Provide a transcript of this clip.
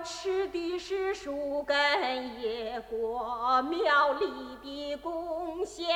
吃的是树根野果庙里的贡献。